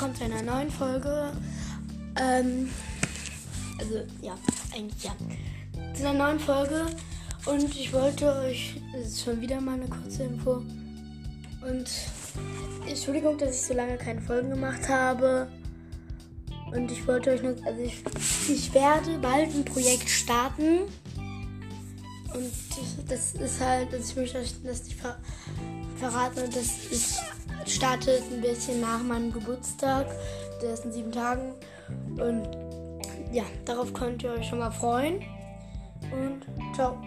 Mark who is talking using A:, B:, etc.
A: einer neuen Folge. Ähm, also, ja, eigentlich ja. Zu einer neuen Folge. Und ich wollte euch, das ist schon wieder mal eine kurze Info. Und Entschuldigung, dass ich so lange keine Folgen gemacht habe. Und ich wollte euch nur, also ich, ich werde bald ein Projekt starten. Und das ist halt, also ich möchte euch das nicht ver verraten. Und das ist, startet ein bisschen nach meinem Geburtstag. Der ist in sieben Tagen. Und ja, darauf könnt ihr euch schon mal freuen. Und ciao.